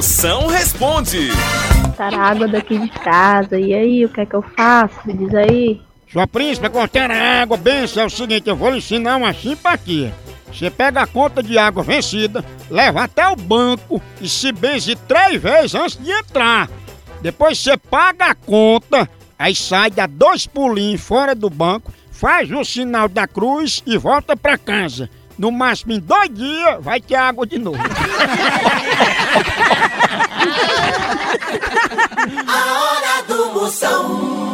Moção responde. Botaram a água daqui de casa. E aí, o que é que eu faço? Me diz aí. Sua príncipe, cortar a água, benção, é o seguinte, eu vou lhe ensinar uma simpatia. Você pega a conta de água vencida, leva até o banco e se benze três vezes antes de entrar. Depois você paga a conta, aí sai, dá dois pulinhos fora do banco, faz o sinal da cruz e volta pra casa. No máximo em dois dias vai ter água de novo. Moção.